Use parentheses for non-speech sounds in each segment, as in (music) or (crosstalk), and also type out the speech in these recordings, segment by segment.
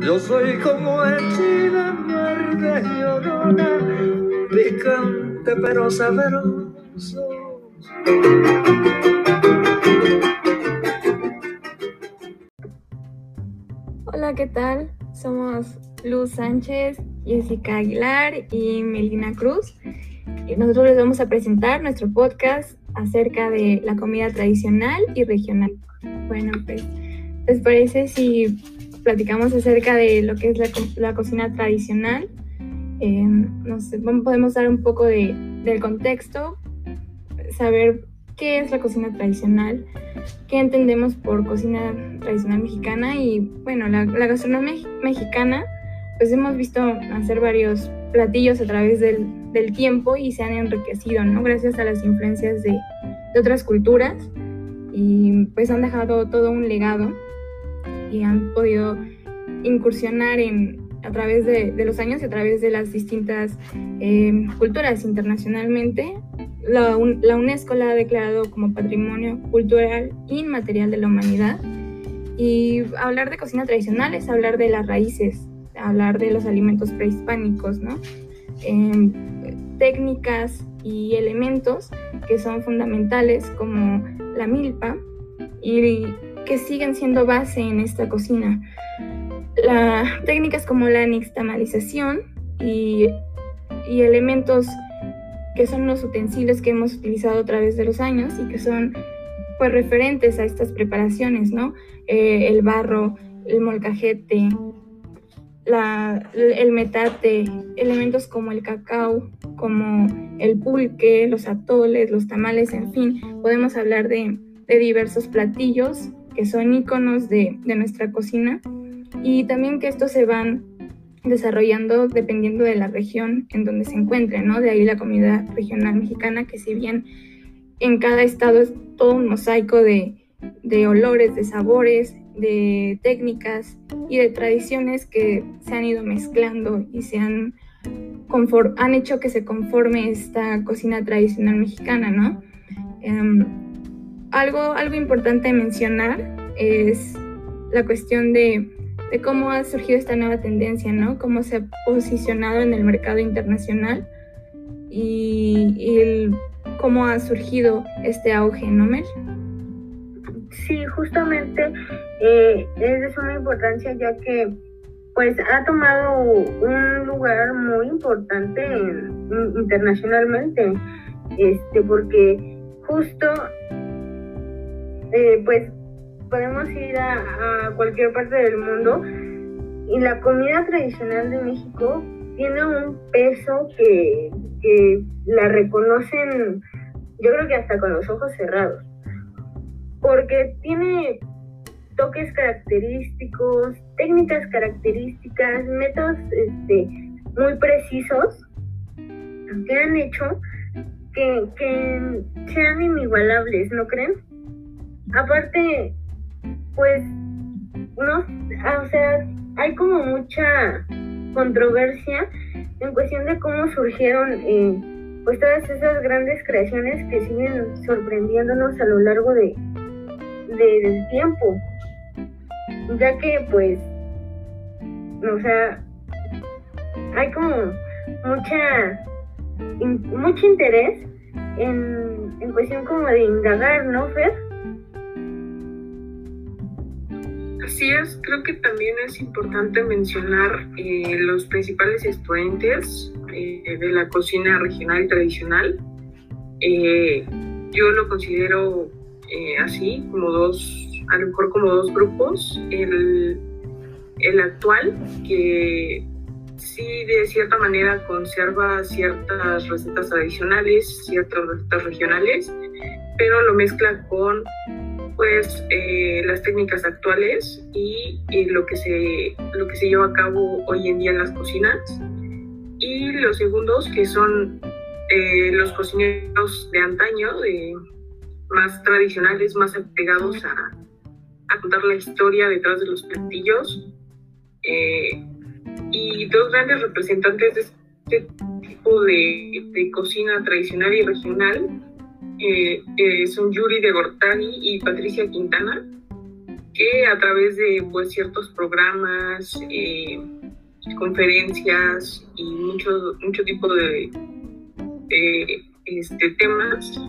Yo soy como el chile verde llorona, picante pero sabroso. Hola, ¿qué tal? Somos Luz Sánchez, Jessica Aguilar y Melina Cruz. Y nosotros les vamos a presentar nuestro podcast acerca de la comida tradicional y regional. Bueno, pues, ¿les parece si platicamos acerca de lo que es la, cocina tradicional? Eh, podemos dar un poco de, del contexto, saber qué es la cocina tradicional, qué entendemos por cocina tradicional mexicana y bueno, la, gastronomía mexicana, pues hemos visto hacer varios platillos a través del, del, tiempo y se han enriquecido, ¿no? Gracias a las influencias de, de otras culturas y pues han dejado todo un legado y han podido incursionar en, a través de, de, los años y a través de las distintas eh, culturas internacionalmente la, UNESCO la ha declarado como Patrimonio Cultural Inmaterial de la Humanidad. Y hablar de cocina tradicional es hablar de las raíces, hablar de los alimentos prehispánicos, ¿no? Em, técnicas y elementos que son fundamentales como la milpa y que siguen siendo base en esta cocina. La, técnicas como la nixtamalización y, y elementos que son los utensilios que hemos utilizado a través de los años y que son pues referentes a estas preparaciones, ¿no? Eh, el barro, el molcajete, la, el metate, elementos como el cacao, como el pulque, los atoles, los tamales, en fin, podemos hablar de, de diversos platillos que son iconos de, de nuestra cocina y también que estos se van desarrollando dependiendo de la región en donde se encuentre, ¿no? De ahí la comida regional mexicana, que si bien en cada estado es todo un mosaico de, de olores, de sabores, de técnicas y de tradiciones que se han ido mezclando y se han, han hecho que se conforme esta cocina tradicional mexicana, ¿no? Em, algo, algo importante mencionar es la cuestión de cómo ha surgido esta nueva tendencia, ¿no? Cómo se ha posicionado en el mercado internacional y, cómo ha surgido este auge, ¿no, Mel? Sí, justamente eh, es de suma importancia ya que pues ha tomado un lugar muy importante internacionalmente, este, porque justo eh, pues podemos ir a, cualquier parte del mundo y la comida tradicional de México tiene un peso que, la reconocen, yo creo que hasta con los ojos cerrados, porque tiene toques característicos, técnicas características, métodos este, muy precisos que han hecho que, que sean inigualables, ¿no creen? Aparte, pues no, o sea, hay como mucha controversia en cuestión de cómo surgieron eh, pues todas esas grandes creaciones que siguen sorprendiéndonos a lo largo de, del tiempo ya que pues o sea hay como mucha mucho interés en, en cuestión como de indagar, ¿no, Fer? Así es, creo que también es importante mencionar eh, los principales exponentes eh, de la cocina regional y tradicional. Eh, yo lo considero así, como dos, a lo mejor como dos grupos. El, el actual, que sí de cierta manera conserva ciertas recetas tradicionales, ciertas recetas regionales, pero lo mezcla con pues eh, las técnicas actuales y, lo, que se, lo que se lleva a cabo hoy en día en las cocinas. Y los segundos, que son eh, los cocineros de antaño, de, más tradicionales, más apegados a, a, contar la historia detrás de los platillos. Eh, y dos grandes representantes de este tipo de, de cocina tradicional y regional eh, son Yuri de Gortani y Patricia Quintana, que a través de pues, ciertos programas, eh, conferencias y mucho, mucho tipo de, este, temas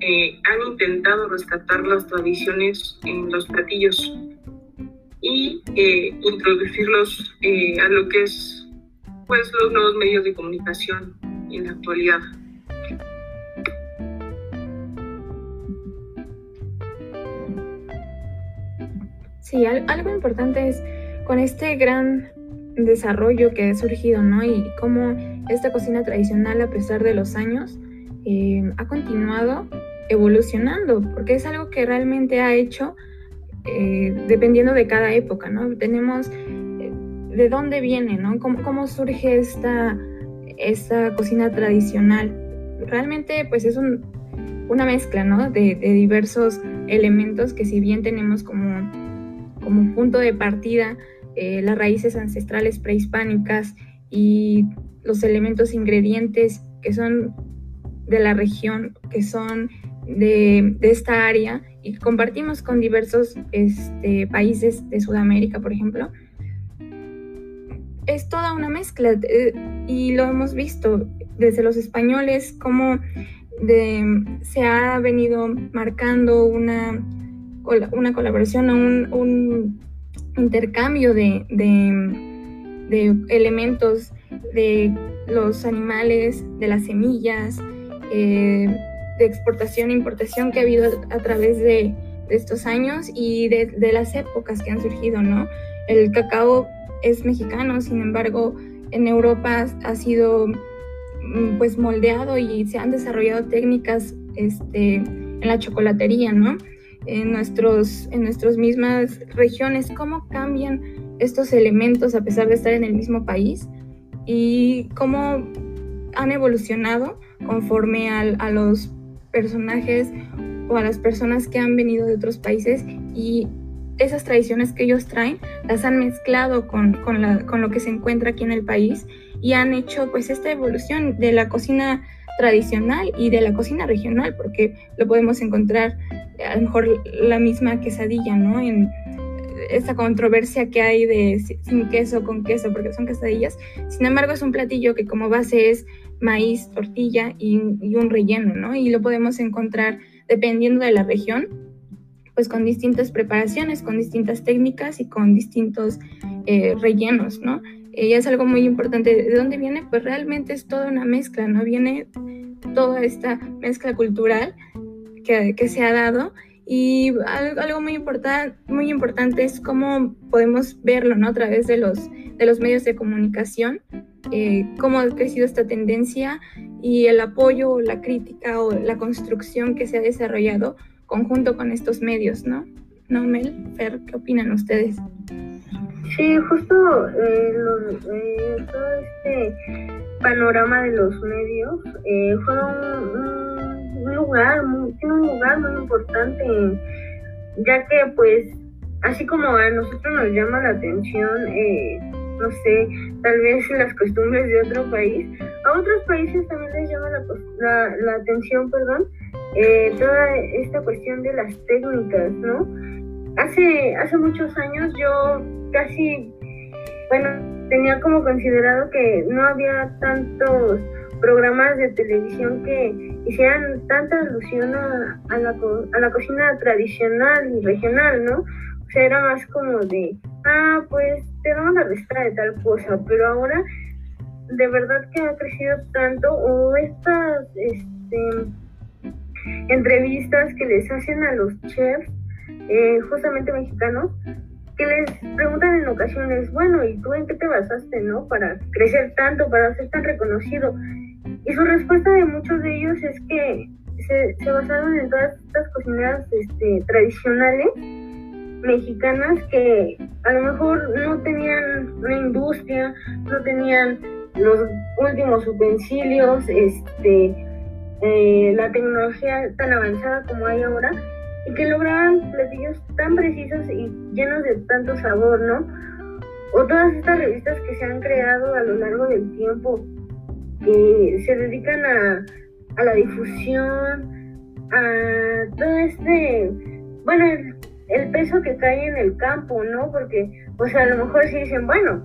eh, han intentado rescatar las tradiciones en los platillos y introducirlos a lo que es pues los nuevos medios de comunicación en la actualidad. Sí, algo importante es con este gran desarrollo que ha surgido, ¿no? Y cómo esta cocina tradicional, a pesar de los años, eh, ha continuado evolucionando, porque es algo que realmente ha hecho eh, dependiendo de cada época, ¿no? Tenemos eh, de dónde viene, ¿no? ¿Cómo, cómo surge esta, esta, cocina tradicional? Realmente, pues es una mezcla, ¿no? De, de diversos elementos que si bien tenemos como como punto de partida eh, las raíces ancestrales prehispánicas y los elementos ingredientes que son de la región, que son de, esta área y compartimos con diversos este, países de Sudamérica, por ejemplo, es toda una mezcla eh, y lo hemos visto desde los españoles, como se ha venido marcando una una colaboración o un, intercambio de, elementos de los animales, de las semillas, eh, de exportación e importación que ha habido a través de, estos años y de, las épocas que han surgido, ¿no? El cacao es mexicano, sin embargo, en Europa ha sido mm, pues moldeado y se han desarrollado técnicas este, en la chocolatería, ¿no? En, nuestros, en nuestras mismas regiones, cómo cambian estos elementos a pesar de estar en el mismo país y cómo han evolucionado conforme a los personajes o a las personas que han venido de otros países y esas tradiciones que ellos traen las han mezclado con, con, la, con lo que se encuentra aquí en el país y han hecho pues esta evolución de la cocina tradicional y de la cocina regional, porque lo podemos encontrar a lo mejor la misma quesadilla, ¿no? En esta controversia que hay de sin queso, con queso, porque son quesadillas. Sin embargo, es un platillo que como base es maíz, tortilla y, un relleno, ¿no? Y lo podemos encontrar dependiendo de la región, pues con distintas preparaciones, con distintas técnicas y con distintos eh, rellenos, ¿no? Y es algo muy importante. ¿De dónde viene? Pues realmente es toda una mezcla, ¿no? Viene toda esta mezcla cultural que, que se ha dado y algo, muy, importante muy importante es cómo podemos verlo ¿no? a través de los, de los medios de comunicación, eh, cómo ha crecido esta tendencia y el apoyo, la crítica o la construcción que se ha desarrollado conjunto con estos medios, ¿no? ¿No, Mel? Fer, ¿qué opinan ustedes? Sí, justo eh, eh, todo este panorama de los medios eh, fue un, lugar, muy, tiene un lugar muy importante, ya que pues así como a nosotros nos llama la atención, eh, no sé, tal vez las costumbres de otro país, a otros países también les llama la, atención, perdón, eh, toda esta cuestión de las técnicas, ¿no? Hace, hace muchos años yo casi, bueno, tenía como considerado que no había tantos programas de televisión que hicieran tanta alusión a, la, a la cocina tradicional y regional, ¿no? O sea, era más como de, ah, pues te damos la receta de tal cosa, pero ahora de verdad que ha crecido tanto, o estas este, entrevistas que les hacen a los chefs, eh, justamente mexicanos, que les preguntan en ocasiones, bueno, ¿y tú en qué te basaste, no? Para crecer tanto, para ser tan reconocido. Y su respuesta de muchos de ellos es que se, basaron en todas estas cocineras este, tradicionales mexicanas que a lo mejor no tenían una industria, no tenían los últimos utensilios, este, eh, la tecnología tan avanzada como hay ahora, y que lograban platillos tan precisos y llenos de tanto sabor, ¿no? O todas estas revistas que se han creado a lo largo del tiempo, que se dedican a, a la difusión, a todo este, bueno, el peso que cae en el campo, ¿no? Porque, o sea, a lo mejor si dicen, bueno,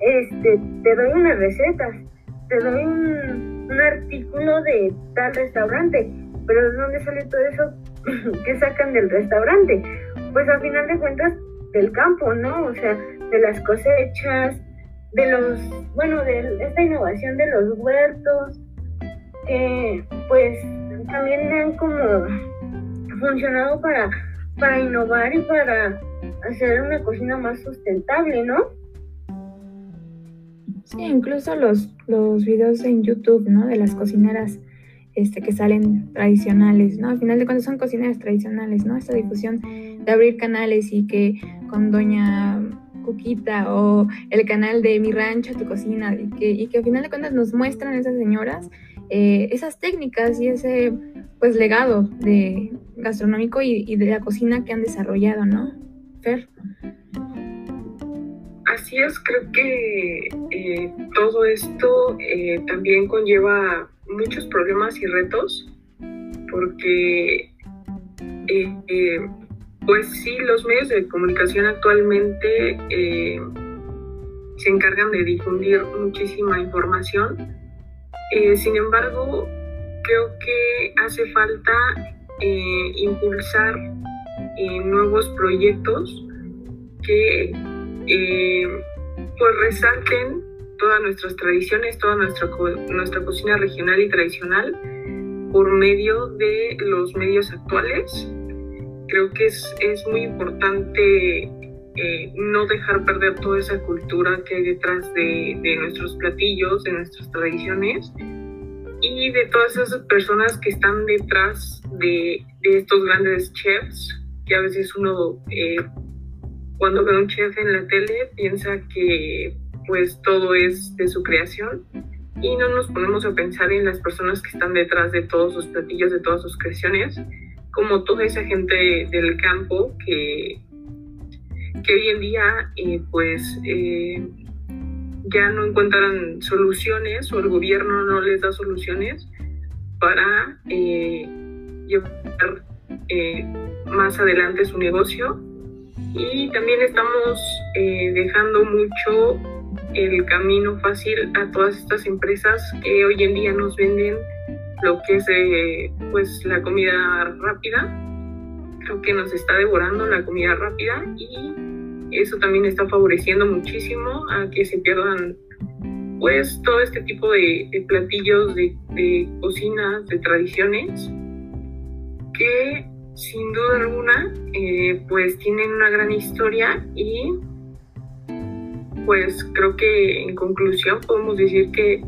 este, te doy unas recetas, te doy un, artículo de tal restaurante, pero ¿de dónde sale todo eso (laughs) que sacan del restaurante? Pues a final de cuentas del campo, ¿no? O sea, de las cosechas, de los, bueno, de esta innovación de los huertos, que pues también han como funcionado para, para innovar y para hacer una cocina más sustentable, ¿no? Sí, incluso los, los videos en YouTube, ¿no? De las cocineras este, que salen tradicionales, ¿no? Al final de cuentas son cocineras tradicionales, ¿no? Esta difusión de abrir canales y que con doña Cuquita o el canal de Mi Rancho, Tu Cocina, y que, y que al final de cuentas nos muestran esas señoras eh, esas técnicas y ese pues legado de gastronómico y, de la cocina que han desarrollado, ¿no? Fer. Así es, creo que eh, todo esto eh, también conlleva muchos problemas y retos, porque pues sí, los medios de comunicación actualmente se encargan de difundir muchísima información, eh, sin embargo, creo que hace falta eh, impulsar eh, nuevos proyectos que pues resalten todas nuestras tradiciones, toda nuestra, nuestra cocina regional y tradicional por medio de los medios actuales. Creo que es, es muy importante no dejar perder toda esa cultura que hay detrás de, de, nuestros platillos, de nuestras tradiciones y de todas esas personas que están detrás de, de estos grandes chefs, que a veces uno eh, cuando ve a un chef en la tele piensa que pues todo es de su creación y no nos ponemos a pensar en las personas que están detrás de todos sus platillos, de todas sus creaciones, como toda esa gente del campo que que hoy en día eh, pues eh, ya no encuentran soluciones o el gobierno no les da soluciones para eh, llevar más adelante su negocio. Y también estamos dejando mucho el camino fácil a todas estas empresas que hoy en día nos venden lo que es pues la comida rápida. Creo que nos está devorando la comida rápida y eso también está favoreciendo muchísimo a que se pierdan pues todo este tipo de, platillos de, de, cocinas, de tradiciones que sin duda alguna eh, pues tienen una gran historia y pues creo que en conclusión podemos decir que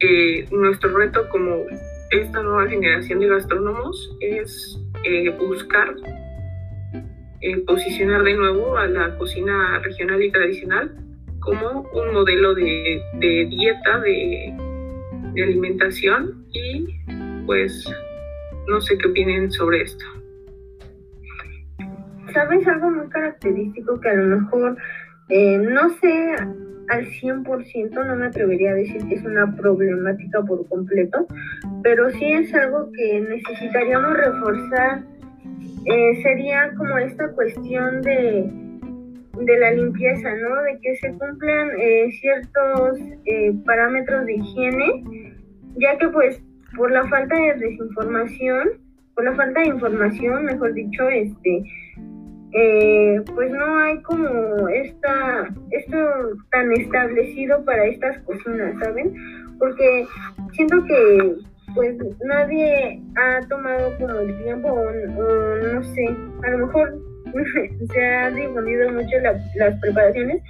eh, nuestro reto como esta nueva generación de gastrónomos es eh, buscar eh, posicionar de nuevo a la cocina regional y tradicional como un modelo de, dieta, de, alimentación y pues no sé qué opinen sobre esto. ¿Sabes algo muy característico que a lo mejor eh, no sé al 100%, no me atrevería a decir que es una problemática por completo, pero sí es algo que necesitaríamos reforzar eh, sería como esta cuestión de, de, la limpieza, ¿no? De que se cumplan eh, ciertos eh, parámetros de higiene, ya que pues por la falta de desinformación, por la falta de información, mejor dicho, este, pues no hay como esta, esto tan establecido para estas cocinas, ¿saben? Porque siento que pues nadie ha tomado como el tiempo o, no sé, a lo mejor (laughs) se ha difundido mucho las preparaciones,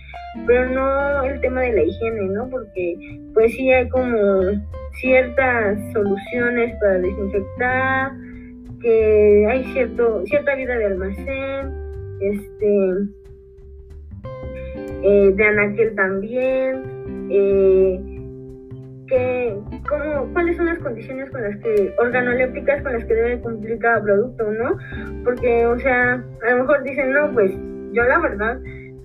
pero no el tema de la higiene, ¿no? Porque pues sí hay como ciertas soluciones para desinfectar, que hay cierto, cierta vida de almacén, este, eh, de anaquel también, eh, que, cuáles son las condiciones con las que, organolépticas con las que debe cumplir cada producto, ¿no? Porque, o sea, a lo mejor dicen, no, pues yo la verdad,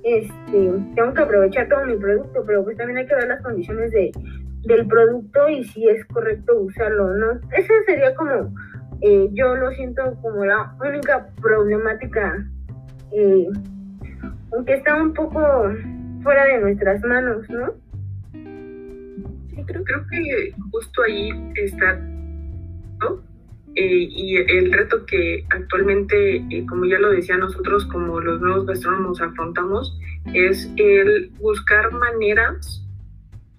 este, tengo que aprovechar todo mi producto, pero pues también hay que ver las condiciones de, del producto y si es correcto usarlo, ¿no? Esa sería como eh, yo lo siento como la única problemática, eh, aunque está un poco fuera de nuestras manos, ¿no? creo, creo que justo ahí está, ¿no? Eh, y el reto que actualmente, eh, como ya lo decía nosotros, como los nuevos gastrónomos afrontamos, es el buscar maneras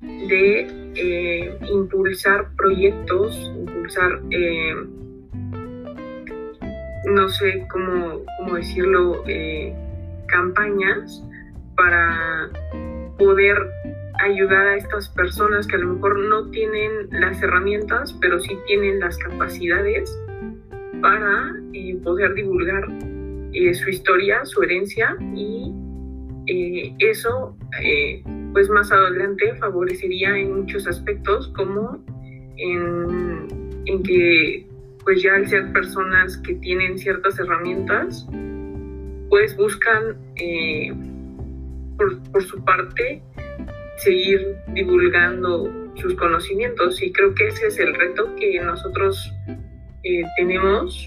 de eh, impulsar proyectos, impulsar, no sé cómo, cómo decirlo, campañas para poder ayudar a estas personas que a lo mejor no tienen las herramientas, pero sí tienen las capacidades para eh, poder divulgar eh, su historia, su herencia y eh, eso pues más adelante favorecería en muchos aspectos como en, en, que pues ya al ser personas que tienen ciertas herramientas pues buscan por, por su parte seguir divulgando sus conocimientos y creo que ese es el reto que nosotros eh, tenemos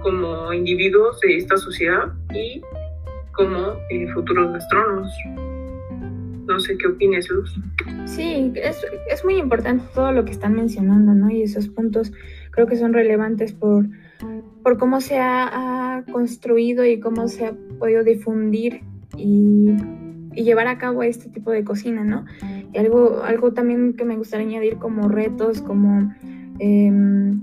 como individuos de esta sociedad y como eh, futuros astrónomos. No sé qué opinas, Luz. Sí, es, es, muy importante todo lo que están mencionando, ¿no? Y esos puntos creo que son relevantes por, por cómo se ha, ha construido y cómo se ha podido difundir y y llevar a cabo este tipo de cocina, ¿no? Y algo, algo también que me gustaría añadir como retos, como em,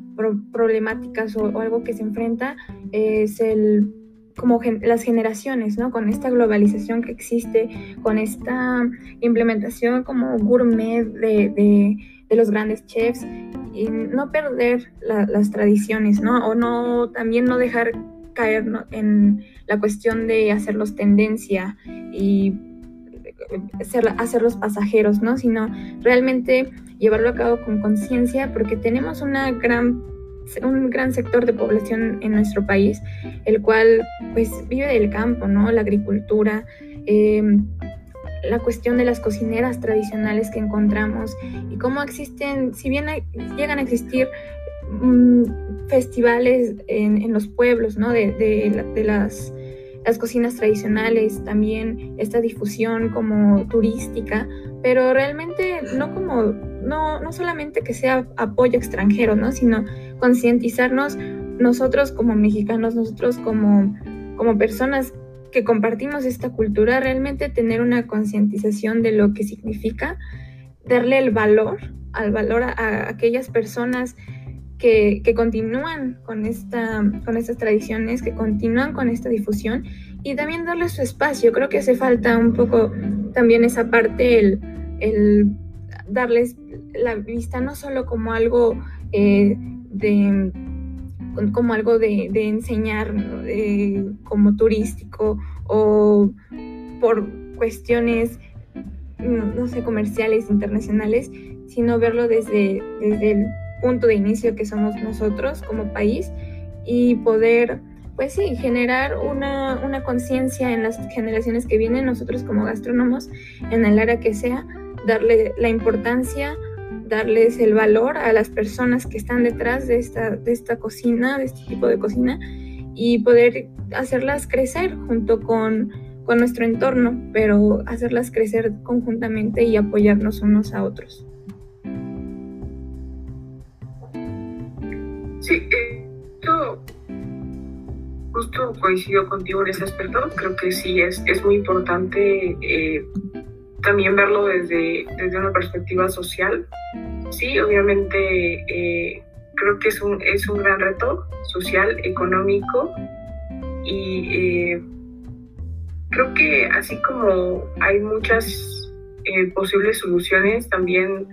problemáticas o, algo que se enfrenta es el como las generaciones, ¿no? Con esta globalización que existe, con esta implementación como gourmet de, de, los grandes chefs y no perder las tradiciones, ¿no? O no, también no dejar caer en la cuestión de hacerlos tendencia y hacer, los pasajeros, ¿no? Sino realmente llevarlo a cabo con conciencia porque tenemos una gran un gran sector de población en nuestro país, el cual pues vive del campo, ¿no? La agricultura, em, la cuestión de las cocineras tradicionales que encontramos y cómo existen, si bien llegan a existir mm, festivales en, los pueblos, ¿no? de, de las las cocinas tradicionales, también esta difusión como turística, pero realmente no como, no, no solamente que sea apoyo extranjero, ¿no? sino concientizarnos nosotros como mexicanos, nosotros como, como personas que compartimos esta cultura, realmente tener una concientización de lo que significa, darle el valor, al valor a, aquellas personas que, que, continúan con, esta, con estas tradiciones, que continúan con esta difusión y también darle su espacio. Creo que hace falta un poco también esa parte, el, el darles la vista no solo como algo eh, de como algo de, de enseñar como turístico o por cuestiones no, sé comerciales internacionales sino verlo desde, desde el punto de inicio que somos nosotros como país y poder pues sí, generar una, una conciencia en las generaciones que vienen, nosotros como gastrónomos, en el área que sea, darle la importancia, darles el valor a las personas que están detrás de esta, de esta cocina, de este tipo de cocina, y poder hacerlas crecer junto con, con nuestro entorno, pero hacerlas crecer conjuntamente y apoyarnos unos a otros. Sí, esto justo coincido contigo en ese aspecto. Creo que sí es, es muy importante eh, también verlo desde, desde una perspectiva social. Sí, obviamente eh, creo que es un, es un gran reto social, económico y eh, creo que así como hay muchas posibles soluciones, también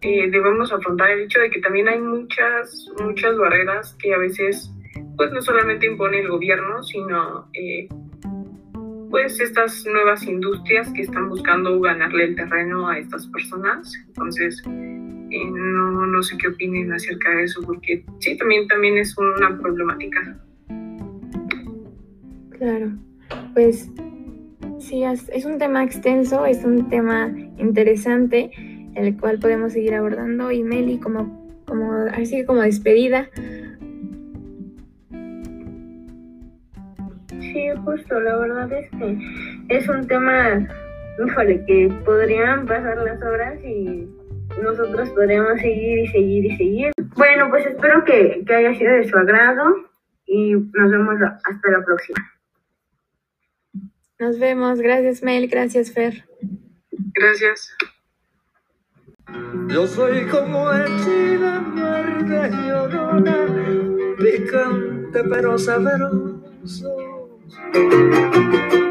debemos afrontar el hecho de que también hay muchas, muchas barreras que a veces pues no solamente impone el gobierno, sino eh, pues estas nuevas industrias que están buscando ganarle el terreno a estas personas. Entonces, eh, no, no sé qué opinen acerca de eso, porque sí, también, también es una problemática. Claro, pues sí, es, un tema extenso, es un tema interesante, el cual podemos seguir abordando. Y Meli, como, como, así como despedida, justo, la verdad es que es un tema, híjole, que podrían pasar las horas y nosotros podríamos seguir y seguir y seguir. Bueno, pues espero que, que haya sido de su agrado y nos vemos hasta la próxima. Nos vemos. Gracias, Mel. Gracias, Fer. Gracias. Yo soy como el chile verde llorona, picante pero sabroso. Thank you.